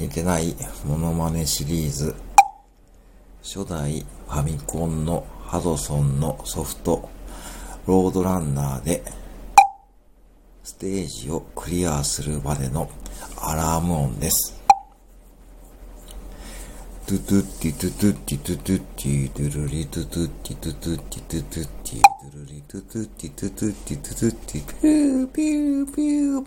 似てないモノマネシリーズ初代ファミコンのハドソンのソフトロードランナーでステージをクリアするまでのアラーム音です。トゥトゥッティトゥトゥッティトゥトゥッティトゥルリトゥトゥッティトゥトゥッティトゥトゥッティトゥルリトゥトゥッティトゥトゥッティトゥトゥッティピューピューピュー